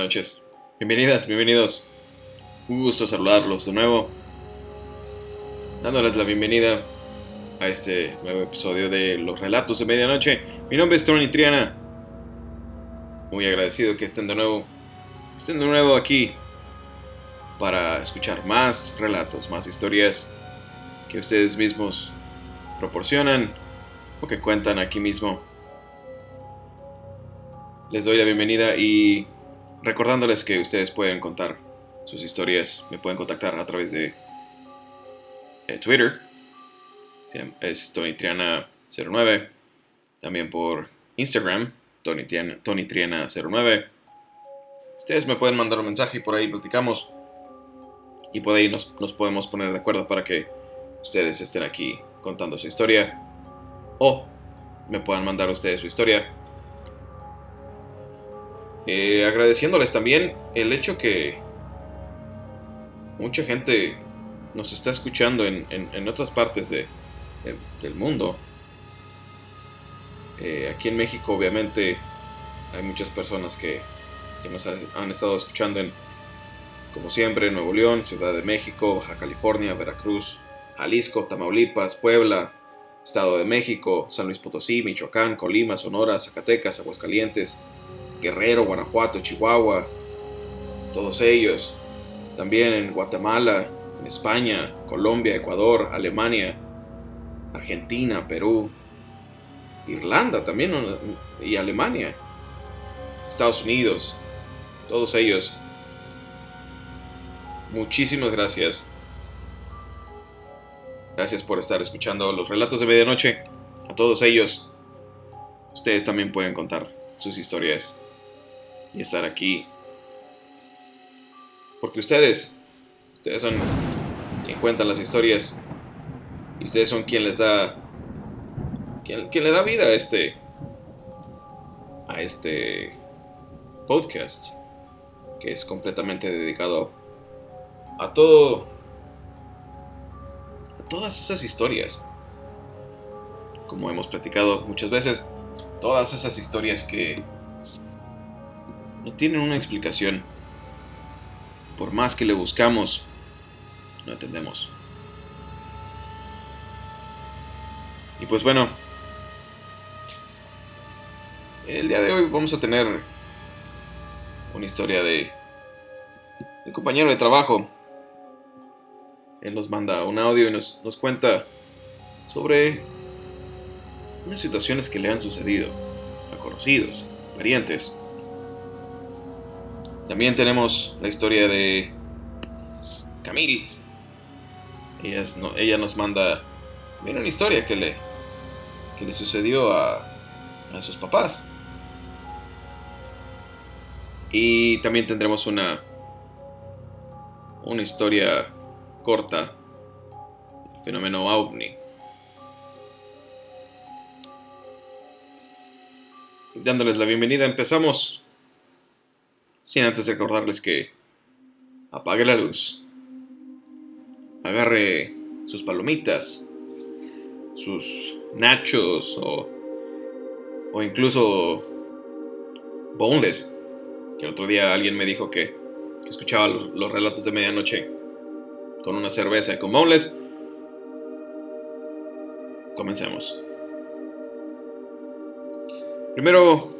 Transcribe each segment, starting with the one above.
buenas noches. Bienvenidas, bienvenidos. Un gusto saludarlos de nuevo. Dándoles la bienvenida a este nuevo episodio de Los Relatos de Medianoche. Mi nombre es Tony Triana. Muy agradecido que estén de nuevo. Estén de nuevo aquí para escuchar más relatos, más historias que ustedes mismos proporcionan o que cuentan aquí mismo. Les doy la bienvenida y recordándoles que ustedes pueden contar sus historias, me pueden contactar a través de eh, Twitter, es TonyTriana09, también por Instagram, TonyTriana09. Ustedes me pueden mandar un mensaje y por ahí platicamos. Y por ahí nos, nos podemos poner de acuerdo para que ustedes estén aquí contando su historia. O me puedan mandar ustedes su historia. Eh, agradeciéndoles también el hecho que mucha gente nos está escuchando en, en, otras partes de, del mundo. Eh, aquí en México obviamente hay muchas personas que, que nos han estado escuchando en, como siempre, Nuevo León, Ciudad de México, Baja California, Veracruz, Jalisco, Tamaulipas, Puebla, Estado de México, San Luis Potosí, Michoacán, Colima, Sonora, Zacatecas, Aguascalientes, Guerrero, Guanajuato, Chihuahua, todos ellos. También en Guatemala, en España, Colombia, Ecuador, Alemania, Argentina, Perú, Irlanda también y Alemania, Estados Unidos, todos ellos. Muchísimas gracias Gracias por estar escuchando los relatos de medianoche. A todos ellos, ustedes también pueden contar sus historias y estar aquí. Porque ustedes, ustedes son quien cuentan las historias. Y ustedes son quien les da, quien, quien le da vida a este, a este podcast, que es completamente dedicado a todo todas esas historias. Como hemos platicado muchas veces, todas esas historias que no tienen una explicación. Por más que le buscamos, no entendemos. Y pues bueno, el día de hoy vamos a tener una historia de, de compañero de trabajo él nos manda un audio y nos, cuenta sobre unas situaciones que le han sucedido a conocidos, parientes. También tenemos la historia de Camille. Ella, nos manda una historia que le, que le sucedió a, a sus papás. Y también tendremos una, una historia corta el fenómeno ovni. Dándoles la bienvenida, empezamos. Sin antes de recordarles que apague la luz, agarre sus palomitas, sus nachos o, o incluso boneless. Que el otro día alguien me dijo que, escuchaba los relatos de medianoche con una cerveza y con boneless. Comencemos. Primero,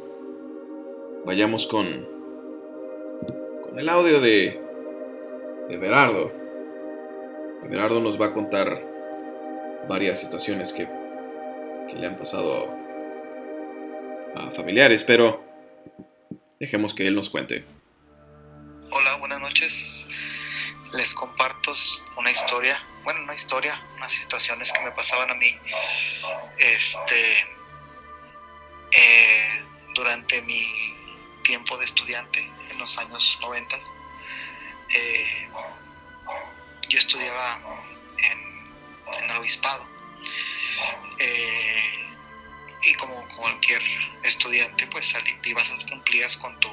vayamos con, con el audio de, de Berardo. Berardo nos va a contar varias situaciones que, que le han pasado a familiares, pero dejemos que él nos cuente. Hola, buenas noches. Les comparto una historia, bueno, una historia, unas situaciones que me pasaban a mí, este, eh, durante mi tiempo de estudiante los años 90. Eh, yo estudiaba en, el obispado. Eh, y como cualquier estudiante, pues ibas cumplías con tu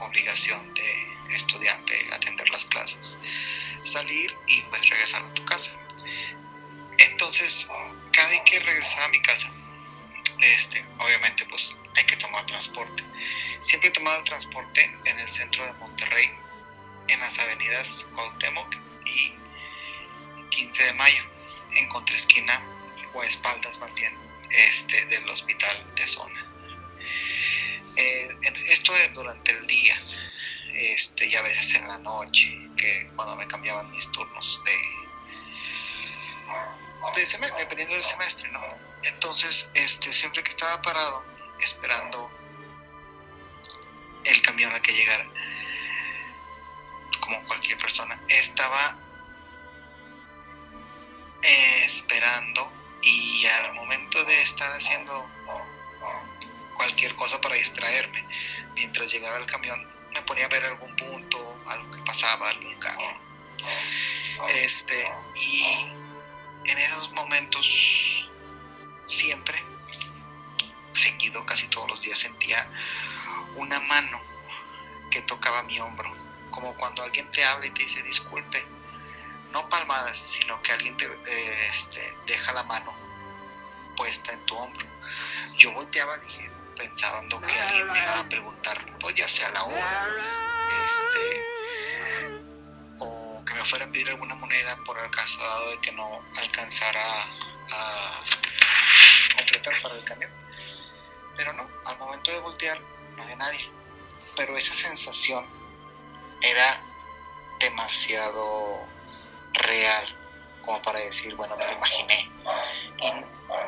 obligación de estudiante atender las clases salir y pues regresar a tu casa. Entonces, cada vez que regresaba a mi casa, este, obviamente pues hay que tomar transporte. Siempre he tomado el transporte en el centro de Monterrey, en las avenidas Cuauhtémoc y 15 de mayo, en contraesquina o a espaldas más bien este, del hospital de zona. Eh, esto es durante el día este, y a veces en la noche, que cuando me cambiaban mis turnos de, dependiendo del semestre, ¿no? Entonces, este, siempre que estaba parado, esperando el camión a que llegara, como cualquier persona, estaba esperando y al momento de estar haciendo cualquier cosa para distraerme, mientras llegaba el camión, me ponía a ver algún punto, algo que pasaba, algún carro. Este, y en esos momentos siempre, seguido casi todos los días, sentía una mano que tocaba mi hombro, como cuando alguien te habla y te dice disculpe, no palmadas, sino que alguien te este, deja la mano puesta en tu hombro. Yo volteaba, dije, pensando que alguien me iba a preguntar, pues ya sea la hora, este, o que me fuera a pedir alguna moneda por el caso dado de que no alcanzara a completar para el camión. Pero no, al momento de voltear no había nadie. Pero esa sensación era demasiado real como para decir, bueno, me lo imaginé.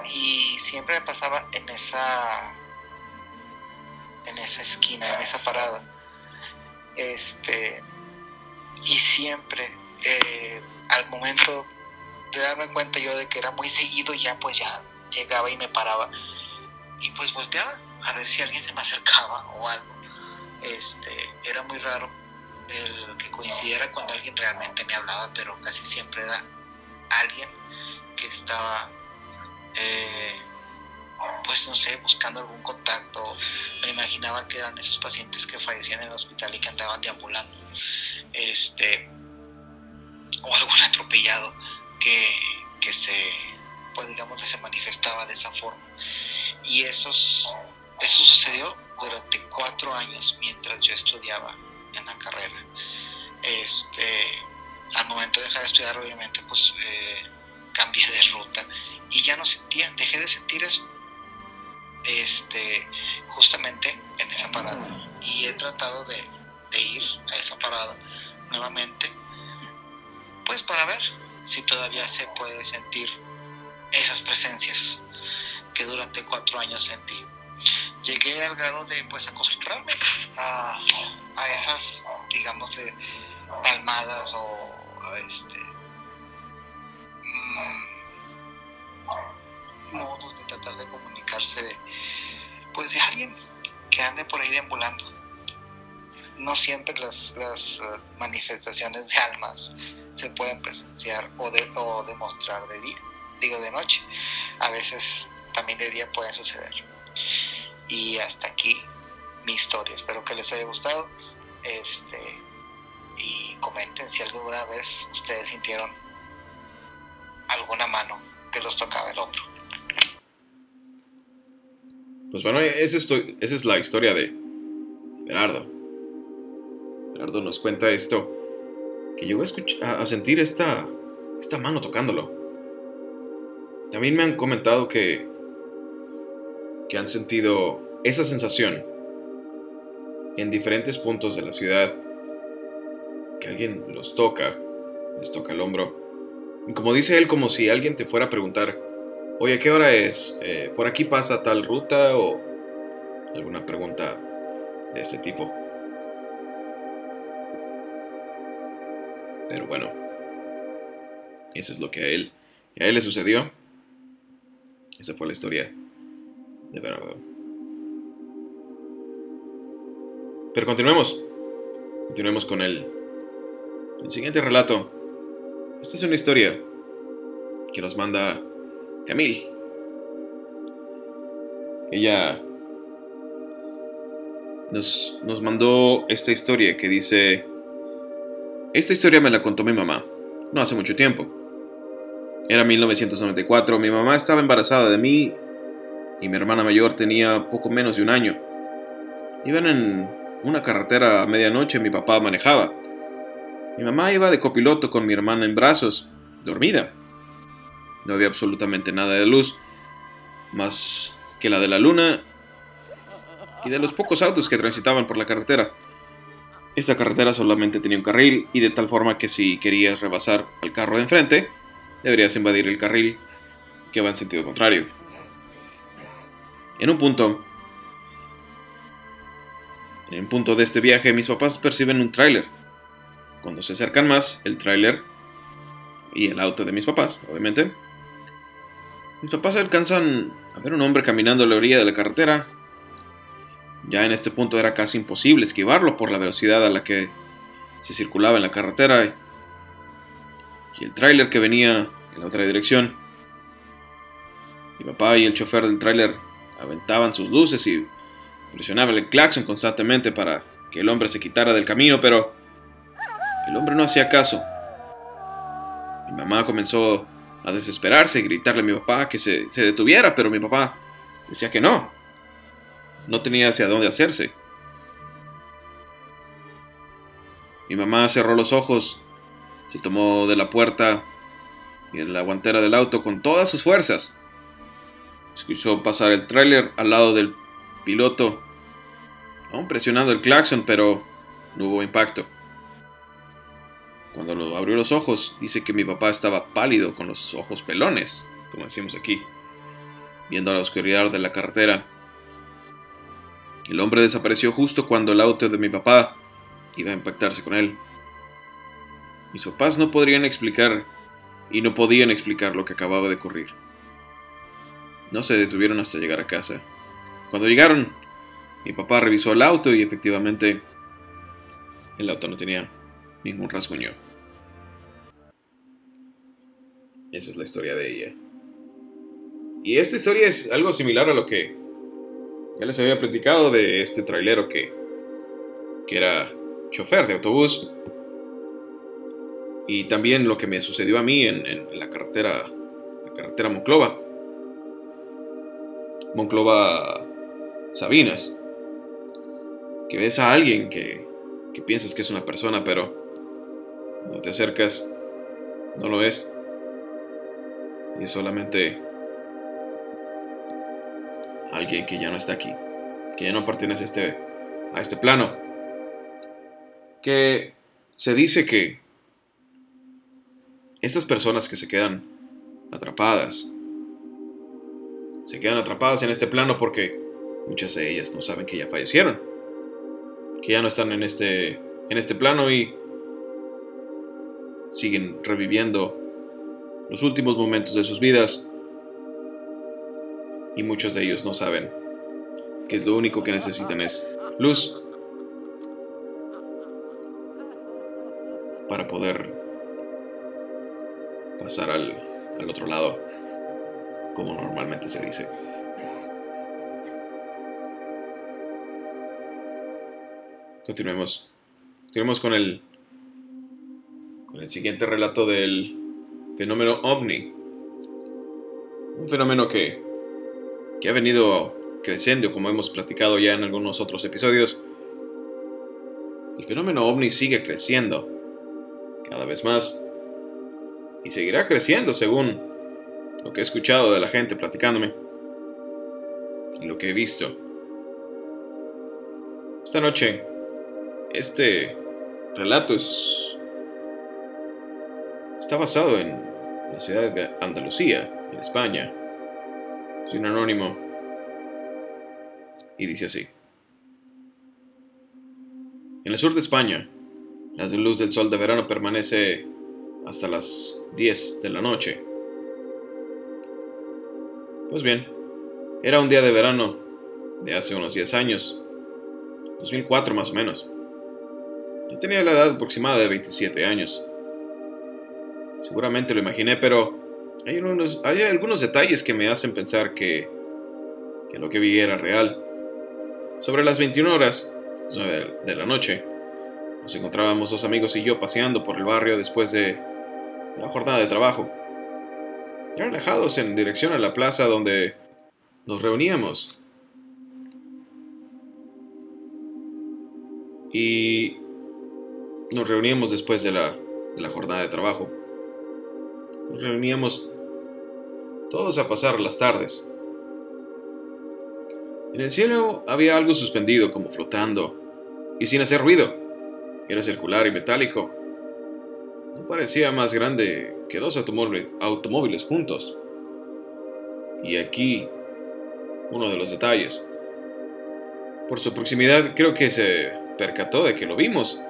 Y, siempre me pasaba en esa en esa esquina, en esa parada. Este, y siempre, eh, al momento de darme cuenta yo de que era muy seguido, ya pues ya llegaba y me paraba y pues volteaba a ver si alguien se me acercaba o algo. Este, era muy raro el que coincidiera cuando alguien realmente me hablaba, pero casi siempre era alguien que estaba eh, pues no sé, buscando algún contacto. Me imaginaba que eran esos pacientes que fallecían en el hospital y que andaban deambulando. Este, o algún atropellado que, que se, pues digamos, que se manifestaba de esa forma. Y esos, eso sucedió durante cuatro años mientras yo estudiaba en la carrera. Este, al momento de dejar de estudiar, obviamente, pues eh, cambié de ruta y ya no sentía, dejé de sentir eso este, justamente en esa parada. Y he tratado de, ir a esa parada nuevamente, pues para ver si todavía se puede sentir esas presencias que durante cuatro años sentí. Llegué al grado de pues acostumbrarme a, a esas, digamos, palmadas o este, mm, modos de tratar de comunicarse de, pues de alguien que ande por ahí deambulando. No siempre las, las eh, manifestaciones de almas se pueden presenciar o, de, o demostrar de día, digo de noche. A veces también de día pueden suceder. Y hasta aquí mi historia. Espero que les haya gustado. Este, y comenten si alguna vez ustedes sintieron alguna mano que los tocaba el hombro. Pues bueno, esa es, la historia de Gerardo. Gerardo nos cuenta esto, que llegó a, a sentir esta, esta mano tocándolo. También me han comentado que, que han sentido esa sensación en diferentes puntos de la ciudad, que alguien los toca, les toca el hombro. Y como dice él, como si alguien te fuera a preguntar, oye, ¿qué hora es? Eh, ¿Por aquí pasa tal ruta? O alguna pregunta de este tipo. Pero bueno, eso es lo que a él, a él le sucedió. Esa fue la historia de Bernardo. Pero continuemos. Continuemos con el, el siguiente relato. Esta es una historia que nos manda Camille. Ella nos, nos mandó esta historia que dice, esta historia me la contó mi mamá, no hace mucho tiempo. Era 1994, mi mamá estaba embarazada de mí y mi hermana mayor tenía poco menos de un año. Iban en una carretera a medianoche, mi papá manejaba. Mi mamá iba de copiloto con mi hermana en brazos, dormida. No había absolutamente nada de luz, más que la de la luna y de los pocos autos que transitaban por la carretera. Esta carretera solamente tenía un carril y de tal forma que si querías rebasar al carro de enfrente, deberías invadir el carril que va en sentido contrario. En un punto, en un punto de este viaje, mis papás perciben un tráiler. Cuando se acercan más, el tráiler y el auto de mis papás, obviamente, mis papás alcanzan a ver un hombre caminando a la orilla de la carretera. Ya en este punto era casi imposible esquivarlo por la velocidad a la que se circulaba en la carretera y el tráiler que venía en la otra dirección. Mi papá y el chofer del tráiler aventaban sus luces y presionaban el claxon constantemente para que el hombre se quitara del camino, pero el hombre no hacía caso. Mi mamá comenzó a desesperarse y gritarle a mi papá que se, se detuviera, pero mi papá decía que no. No tenía hacia dónde hacerse. Mi mamá cerró los ojos, se tomó de la puerta y de la guantera del auto con todas sus fuerzas. Escuchó pasar el tráiler al lado del piloto, aún presionando el claxon, pero no hubo impacto. Cuando lo abrió los ojos, dice que mi papá estaba pálido, con los ojos pelones, como decimos aquí, viendo la oscuridad de la carretera. El hombre desapareció justo cuando el auto de mi papá iba a impactarse con él. Mis papás no podrían explicar y no podían explicar lo que acababa de ocurrir. No se detuvieron hasta llegar a casa. Cuando llegaron, mi papá revisó el auto y efectivamente el auto no tenía ningún rasguño. Esa es la historia de ella. Y esta historia es algo similar a lo que ya les había platicado de este trailero que, que era chofer de autobús. Y también lo que me sucedió a mí en, la carretera, la carretera Monclova. Monclova Sabinas. Que ves a alguien que, que piensas que es una persona, pero cuando te acercas, no lo es. Y es solamente alguien que ya no está aquí, que ya no pertenece a este, a este plano. Que se dice que estas personas que se quedan atrapadas, se quedan atrapadas en este plano porque muchas de ellas no saben que ya fallecieron, que ya no están en este, en este plano y siguen reviviendo los últimos momentos de sus vidas. Y muchos de ellos no saben que lo único que necesitan es luz para poder pasar al, al otro lado, como normalmente se dice. Continuemos. Continuemos con el con el siguiente relato del fenómeno ovni. Un fenómeno que, que ha venido creciendo, como hemos platicado ya en algunos otros episodios. El fenómeno ovni sigue creciendo cada vez más y seguirá creciendo según lo que he escuchado de la gente platicándome y lo que he visto. Esta noche, este relato es, está basado en la ciudad de Andalucía, en España. Soy un anónimo y dice así. En el sur de España, la luz del sol de verano permanece hasta las 10 de la noche. Pues bien, era un día de verano de hace unos 10 años, 2004 más o menos. Yo tenía la edad aproximada de 27 años. Seguramente lo imaginé, pero hay, unos, hay algunos detalles que me hacen pensar que, que lo que vi era real. Sobre las 21 horas de la noche, nos encontrábamos dos amigos y yo paseando por el barrio después de la jornada de trabajo. Ya alejados en dirección a la plaza donde nos reuníamos. y nos reuníamos después de la, de la jornada de trabajo. Nos reuníamos todos a pasar las tardes. En el cielo había algo suspendido como flotando y sin hacer ruido. Era circular y metálico. No parecía más grande que dos automóviles, juntos. Y aquí uno de los detalles. Por su proximidad creo que se percató de que lo vimos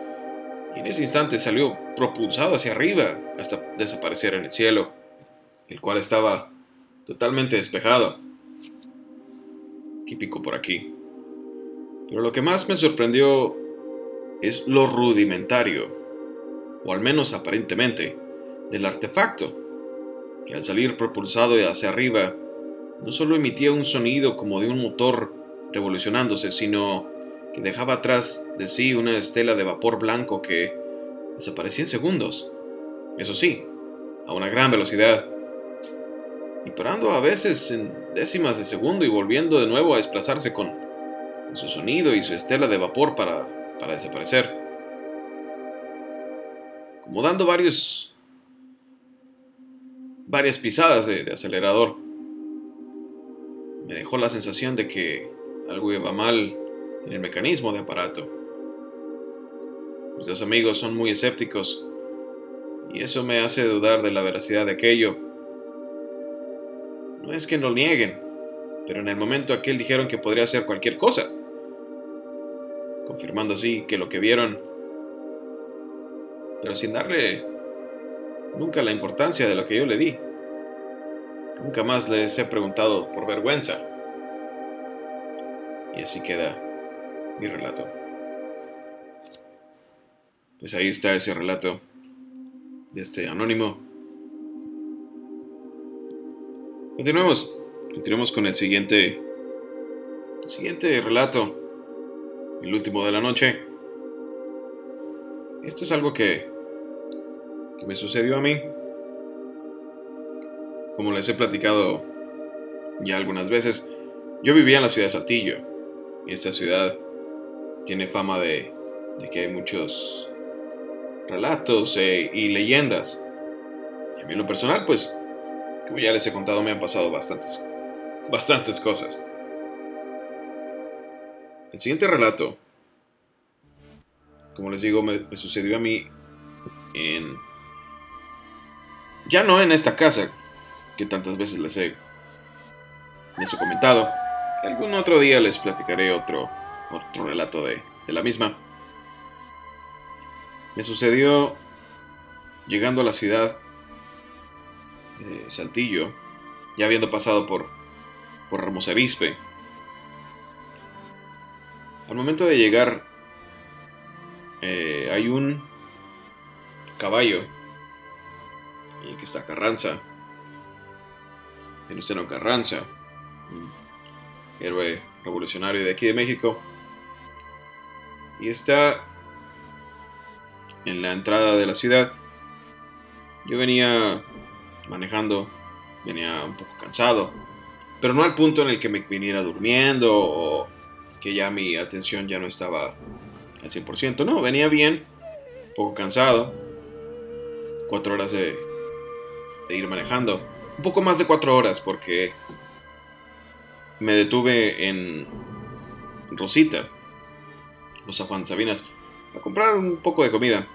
y en ese instante salió propulsado hacia arriba hasta desaparecer en el cielo, el cual estaba totalmente despejado. Típico por aquí. Pero lo que más me sorprendió es lo rudimentario, o al menos aparentemente, del artefacto, que al salir propulsado hacia arriba, no solo emitía un sonido como de un motor revolucionándose, sino que dejaba atrás de sí una estela de vapor blanco que desaparecía en segundos. Eso sí, a una gran velocidad. Y parando a veces en décimas de segundo y volviendo de nuevo a desplazarse con su sonido y su estela de vapor para, para desaparecer. Como dando varios varias pisadas de, acelerador. Me dejó la sensación de que algo iba mal en el mecanismo de aparato. Mis dos amigos son muy escépticos y eso me hace dudar de la veracidad de aquello. No es que no nieguen, pero en el momento aquel dijeron que podría ser cualquier cosa, confirmando así que lo que vieron, pero sin darle nunca la importancia de lo que yo le di. Nunca más les he preguntado por vergüenza. Y así queda mi relato. Pues ahí está ese relato de este anónimo. Continuemos. Continuemos con el siguiente. El siguiente relato. El último de la noche. Esto es algo que, que me sucedió a mí. Como les he platicado ya algunas veces, yo vivía en la ciudad de Saltillo. Y esta ciudad tiene fama de, que hay muchos relatos eh, y leyendas. Y a mí en lo personal, pues, como ya les he contado, me han pasado bastantes, bastantes cosas. El siguiente relato, como les digo, me, sucedió a mí en... Ya no en esta casa, que tantas veces les he, les he comentado. Algún otro día les platicaré otro, otro relato de, la misma. Me sucedió llegando a la ciudad de Saltillo, ya habiendo pasado por, por Ramos Arispe. Al momento de llegar, eh, hay un caballo que está Carranza, Venustiano Carranza, héroe revolucionario de aquí de México, y está en la entrada de la ciudad. Yo venía manejando, venía un poco cansado, pero no al punto en el que me viniera durmiendo o que ya mi atención ya no estaba al 100%. No, venía bien, un poco cansado, cuatro horas de, de ir manejando, un poco más de cuatro horas porque me detuve en Rosita, a Juan Sabinas a comprar un poco de comida.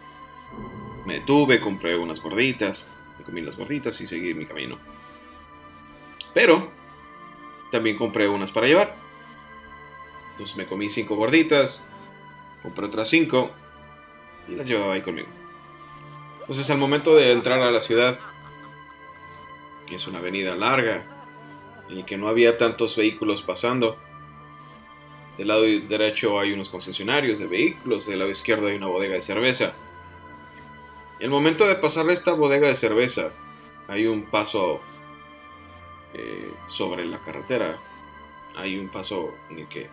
Me detuve, compré unas gorditas, me comí las gorditas y seguí mi camino. Pero también compré unas para llevar. Entonces me comí cinco gorditas, compré otras cinco y las llevaba ahí conmigo. Entonces al momento de entrar a la ciudad, que es una avenida larga, en la que no había tantos vehículos pasando, del lado derecho hay unos concesionarios de vehículos, del lado izquierdo hay una bodega de cerveza. En el momento de pasar esta bodega de cerveza, hay un paso eh, sobre la carretera. Hay un paso en el que,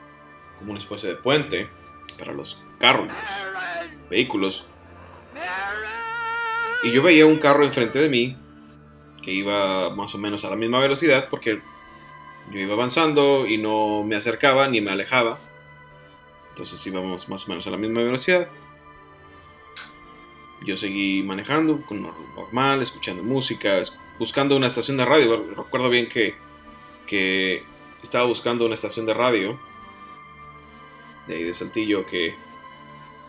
como una especie de puente para los carros, vehículos. Y yo veía un carro enfrente de mí que iba más o menos a la misma velocidad porque yo iba avanzando y no me acercaba ni me alejaba. Entonces íbamos más o menos a la misma velocidad. Yo seguí manejando con normal, escuchando música, buscando una estación de radio. Recuerdo bien que, que estaba buscando una estación de radio de ahí de Saltillo que,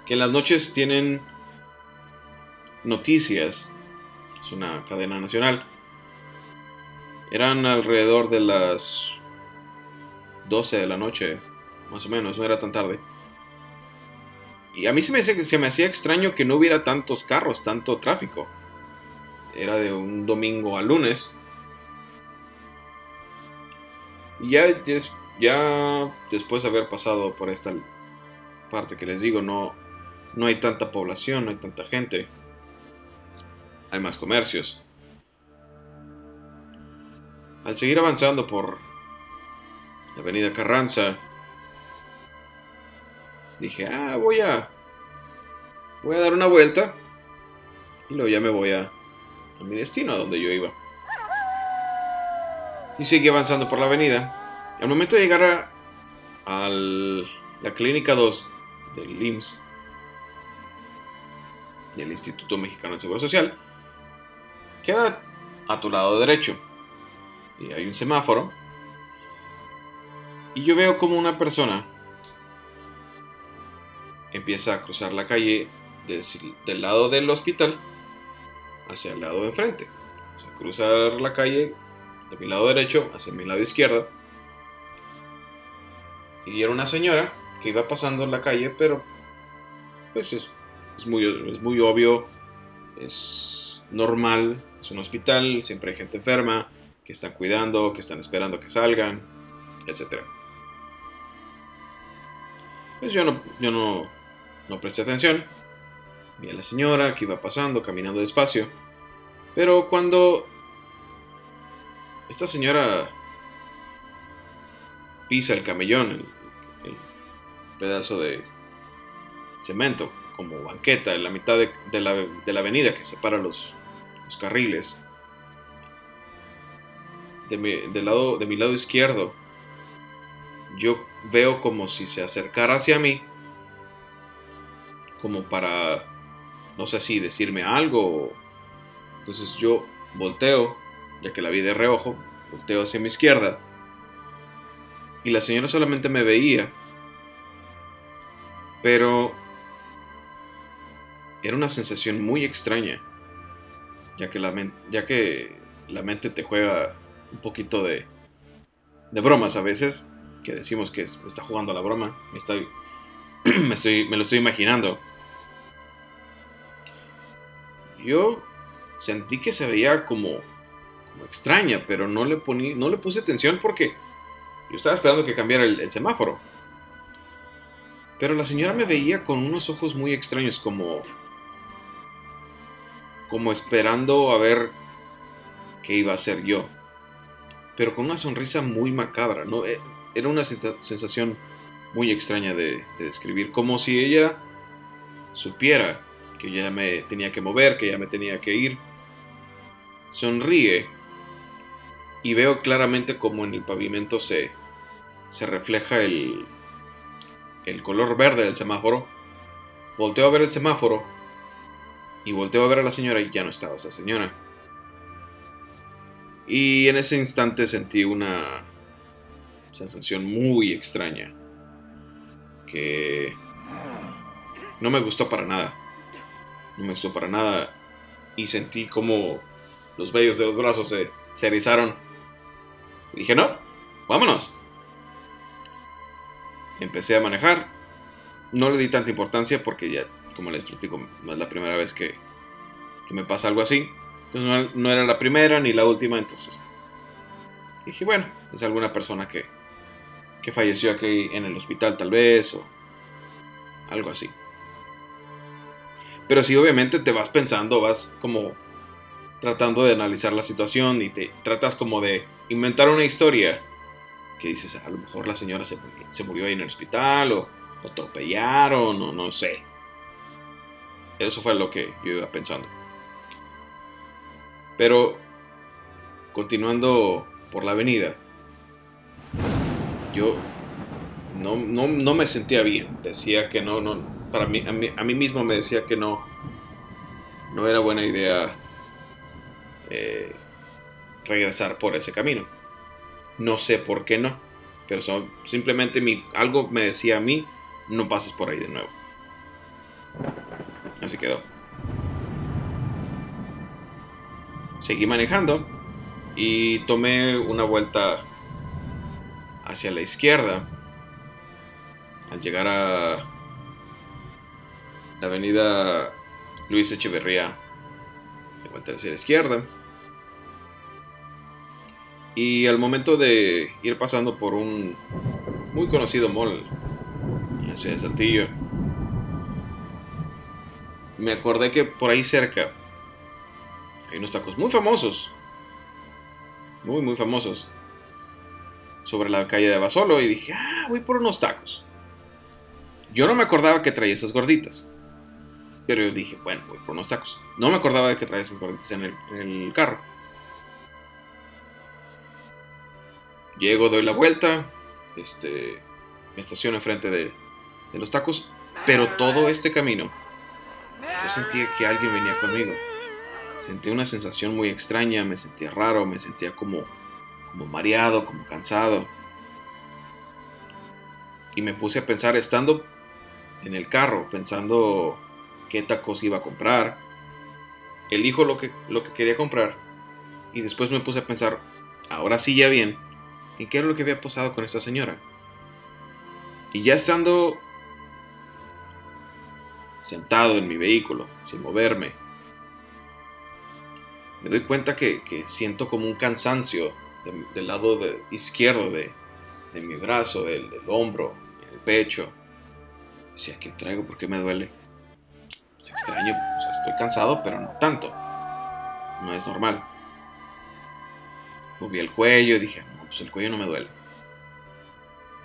que en las noches tienen noticias. Es una cadena nacional. Eran alrededor de las 12 de la noche, más o menos, no era tan tarde. Y a mí se me, se me hacía extraño que no hubiera tantos carros, tanto tráfico. Era de un domingo a lunes. Y ya, ya después de haber pasado por esta parte que les digo, no, no hay tanta población, no hay tanta gente. Hay más comercios. Al seguir avanzando por la avenida Carranza, dije, ah, voy a, voy a dar una vuelta y luego ya me voy a, a mi destino, a donde yo iba. Y seguí avanzando por la avenida. Al momento de llegar a, la clínica 2 del IMSS y el Instituto Mexicano de Seguro Social, queda a tu lado derecho. Y hay un semáforo. Y yo veo como una persona empieza a cruzar la calle del lado del hospital hacia el lado de enfrente. O sea, cruzar la calle de mi lado derecho hacia mi lado izquierdo. Y era una señora que iba pasando en la calle, pero pues es, muy, es muy obvio, es normal, es un hospital, siempre hay gente enferma, que están cuidando, que están esperando que salgan, etc. Pues yo no, yo no, no presté atención. Vi a la señora que iba pasando, caminando despacio. Pero cuando esta señora pisa el camellón, el, pedazo de cemento, como banqueta en la mitad de, la, avenida que separa los, carriles. De mi, lado, de mi lado izquierdo, yo veo como si se acercara hacia mí, como para, no sé si decirme algo. Entonces yo volteo ya que la vi de reojo, volteo hacia mi izquierda y la señora solamente me veía. Pero era una sensación muy extraña, ya que la, ya que la mente te juega un poquito de, de bromas a veces, que decimos que está jugando a la broma, me, estoy, me, estoy, me lo estoy imaginando. Yo sentí que se veía como extraña, pero no le, poní, no le puse atención porque yo estaba esperando que cambiara el, semáforo. Pero la señora me veía con unos ojos muy extraños, como. como esperando a ver qué iba a hacer yo. Pero con una sonrisa muy macabra, ¿no? Eh, era una sensación muy extraña de, de describir, como si ella supiera que ya me tenía que mover, que ya me tenía que ir. Sonríe y veo claramente como en el pavimento se, se refleja el, el color verde del semáforo. Volteo a ver el semáforo y volteo a ver a la señora y ya no estaba esa señora. Y en ese instante sentí una sensación muy extraña que no me gustó para nada. No me gustó para nada y sentí como los vellos de los brazos se, se erizaron dije, no, vámonos. Empecé a manejar. No le di tanta importancia porque ya, como les platico, no es la primera vez que, me pasa algo así. Entonces no, era la primera ni la última, entonces dije, bueno, es alguna persona que, que falleció aquí en el hospital tal vez o algo así. Pero sí, obviamente te vas pensando, vas como tratando de analizar la situación y te tratas como de inventar una historia que dices, a lo mejor la señora se, murió ahí en el hospital o lo atropellaron o no sé. Eso fue lo que yo iba pensando. Pero, continuando por la avenida, yo no, no, no me sentía bien. Decía que no, no, para mí a, mí, a mí mismo me decía que no, no era buena idea eh, regresar por ese camino. No sé por qué no, pero simplemente mi, algo me decía a mí, no pases por ahí de nuevo. Así quedó. Seguí manejando y tomé una vuelta hacia la izquierda. Al llegar a la avenida Luis Echeverría, de vuelta hacia la izquierda. Y al momento de ir pasando por un muy conocido mall en la ciudad de Saltillo, me acordé que por ahí cerca hay unos tacos muy famosos. Muy, muy famosos. Sobre la calle de Basolo y dije, ah, voy por unos tacos. Yo no me acordaba que traía esas gorditas. Pero yo dije, bueno, voy por unos tacos. No me acordaba de que traía esas gorditas en el, carro. Llego, doy la vuelta. Este, me estaciono enfrente de, de los tacos. Pero todo este camino, yo sentía que alguien venía conmigo. Sentí una sensación muy extraña, me sentía raro, me sentía como, como mareado, como cansado. Y me puse a pensar, estando en el carro, pensando qué tacos iba a comprar. Elijo lo que, lo que quería comprar. Y después me puse a pensar, ahora sí ya bien, en qué era lo que había pasado con esta señora. Y ya estando sentado en mi vehículo, sin moverme, me doy cuenta que, siento como un cansancio del lado izquierdo de, mi brazo, del, hombro, el pecho. Decía, ¿qué traigo? ¿Por qué me duele? Es extraño, o sea, estoy cansado, pero no tanto. No es normal. Moví el cuello y dije, no, pues el cuello no me duele.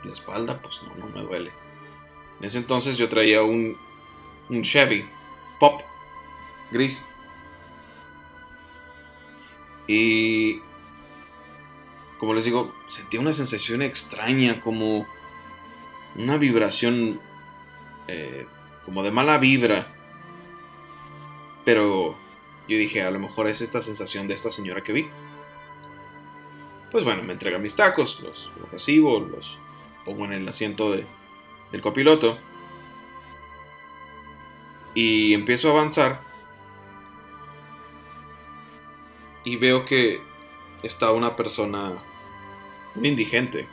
La espalda, pues no, no me duele. En ese entonces yo traía un Chevy Pop gris y como les digo, sentí una sensación extraña, como una vibración, eh, como de mala vibra. Pero yo dije, a lo mejor es esta sensación de esta señora que vi. Pues bueno, me entrega mis tacos, los, recibo, los pongo en el asiento del copiloto. Y empiezo a avanzar y veo que está una persona muy indigente.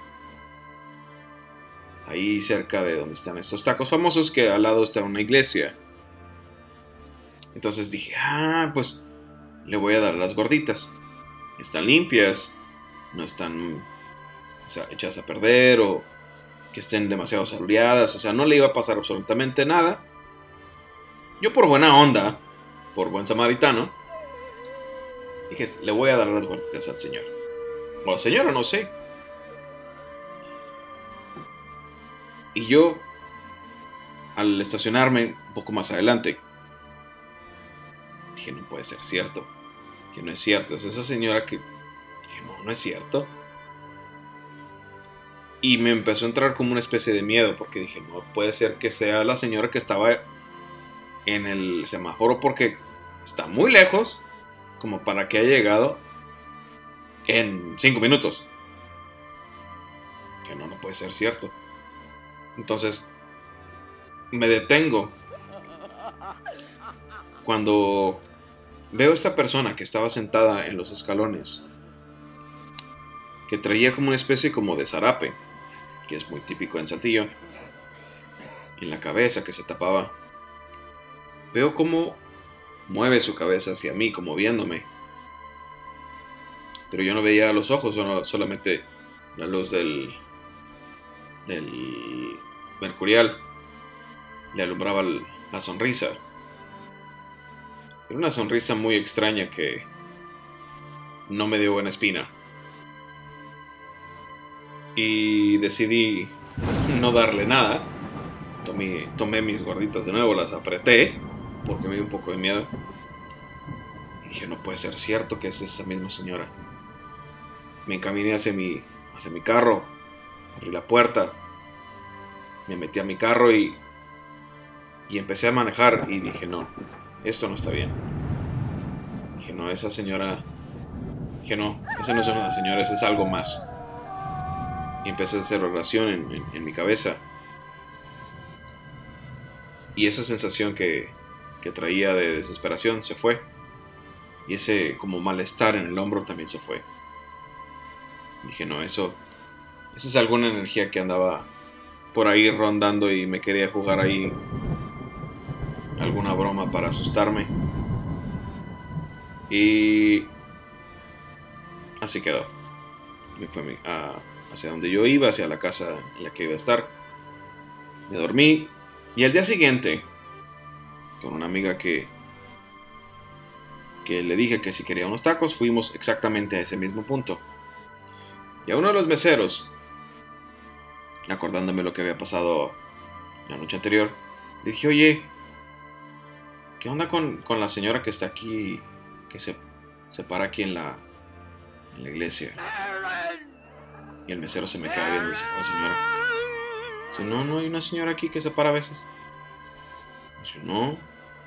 Ahí cerca de donde están estos tacos famosos, que al lado está una iglesia. Entonces dije, ah, pues le voy a dar las gorditas. Están limpias, no están hechas a perder o que estén demasiado salureadas. O sea, no le iba a pasar absolutamente nada. Yo por buena onda, por buen samaritano, Dije, le voy a dar las gorditas al señor. O al señor, no sé. Y yo, al estacionarme un poco más adelante, dije, no puede ser cierto. Que no es cierto. Es esa señora que... Dije, no, no es cierto. Y me empezó a entrar como una especie de miedo, porque dije, no puede ser que sea la señora que estaba en el semáforo, porque está muy lejos como para que haya llegado en 5 minutos. Que no, no puede ser cierto. Entonces, me detengo cuando veo a esta persona que estaba sentada en los escalones, que traía como una especie como de zarape, que es muy típico en Saltillo, en la cabeza que se tapaba. Veo como mueve su cabeza hacia mí como viéndome. Pero yo no veía los ojos, solamente la luz del, del mercurial le alumbraba la sonrisa. Era una sonrisa muy extraña que no me dio buena espina. Y decidí no darle nada. Tomé, tomé mis gorditas de nuevo, las apreté porque me dio un poco de miedo. Y dije, no puede ser cierto que es esta misma señora. Me encaminé hacia mi, hacia mi carro, abrí la puerta me metí a mi carro y, y empecé a manejar y dije, no, esto no está bien. Dije, no, esa señora, dije, no, esa no es una señora, ese es algo más. Y empecé a hacer oración en, en mi cabeza. Y esa sensación que, que traía de desesperación se fue. Y ese como malestar en el hombro también se fue. Dije, no, eso, esa es alguna energía que andaba por ahí rondando y me quería jugar ahí alguna broma para asustarme. Y así quedó. Me fue hacia donde yo iba, hacia la casa en la que iba a estar. Me dormí y al día siguiente, con una amiga que que le dije que si quería unos tacos, fuimos exactamente a ese mismo punto. Y a uno de los meseros, acordándome lo que había pasado la noche anterior, le dije, oye, ¿qué onda con, la señora que está aquí, que se, se para aquí en la, en la iglesia? Y el mesero se me queda viendo y dice, ¿cuál señora? Dice, no, no hay una señora aquí que se para a veces. Dice, no,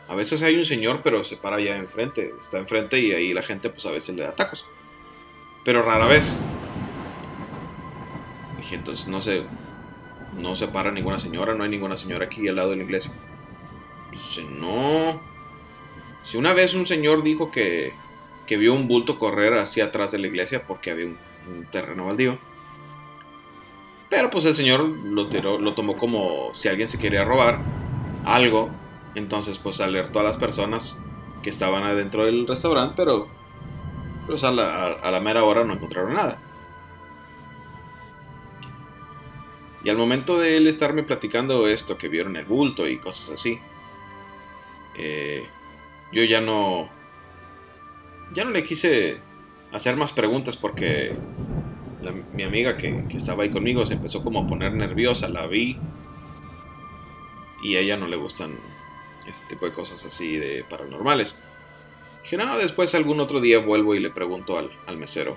a veces hay un señor, pero se para allá enfrente, está enfrente y ahí la gente pues a veces le da tacos. Pero rara vez entonces no se, no se para ninguna señora, no hay ninguna señora aquí al lado de la iglesia. Dice, no. Si una vez un señor dijo que, que vio un bulto correr hacia atrás de la iglesia porque había un, terreno baldío. Pero pues el señor lo, lo tomó como si alguien se quería robar algo. Entonces pues alertó a las personas que estaban adentro del restaurante, pero pues a la, a la mera hora no encontraron nada. Y al momento de él estarme platicando esto, que vieron el bulto y cosas así, eh, yo ya no. Ya no le quise hacer más preguntas porque mi amiga que, estaba ahí conmigo se empezó como a poner nerviosa, la vi. Y a ella no le gustan este tipo de cosas así de paranormales. Dije, después algún otro día vuelvo y le pregunto al, al mesero.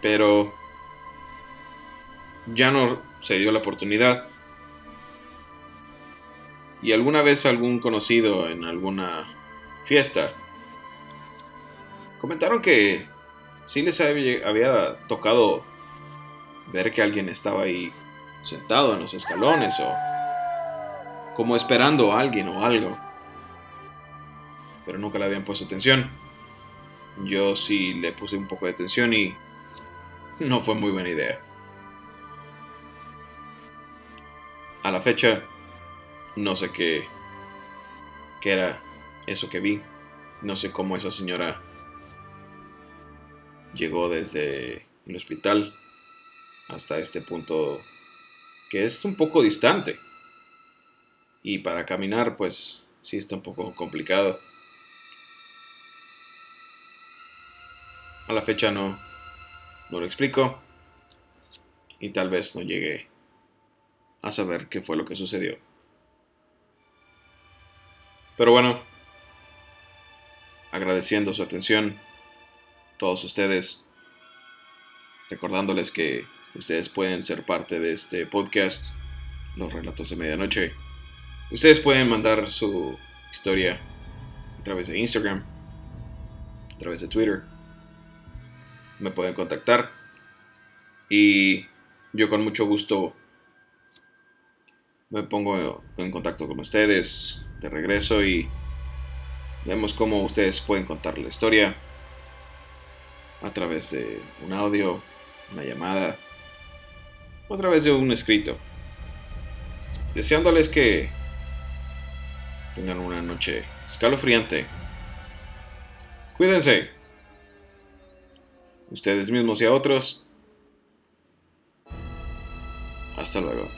Pero ya no se dio la oportunidad. Y alguna vez algún conocido en alguna fiesta comentaron que sí les había, tocado ver que alguien estaba ahí sentado en los escalones o como esperando a alguien o algo. Pero nunca le habían puesto atención. Yo sí le puse un poco de atención y no fue muy buena idea. a la fecha no sé qué, qué era eso que vi. No sé cómo esa señora llegó desde el hospital hasta este punto que es un poco distante. Y para caminar pues sí está un poco complicado. A la fecha no, no lo explico. Y tal vez no llegue a saber qué fue lo que sucedió. Pero bueno, agradeciendo su atención, todos ustedes, recordándoles que ustedes pueden ser parte de este podcast, Los Relatos de Medianoche. Ustedes pueden mandar su historia a través de Instagram, a través de Twitter. Me pueden contactar y yo con mucho gusto me pongo en contacto con ustedes de regreso y vemos cómo ustedes pueden contar la historia a través de un audio, una llamada o a través de un escrito. Deseándoles que tengan una noche escalofriante. Cuídense. Ustedes mismos y a otros. Hasta luego.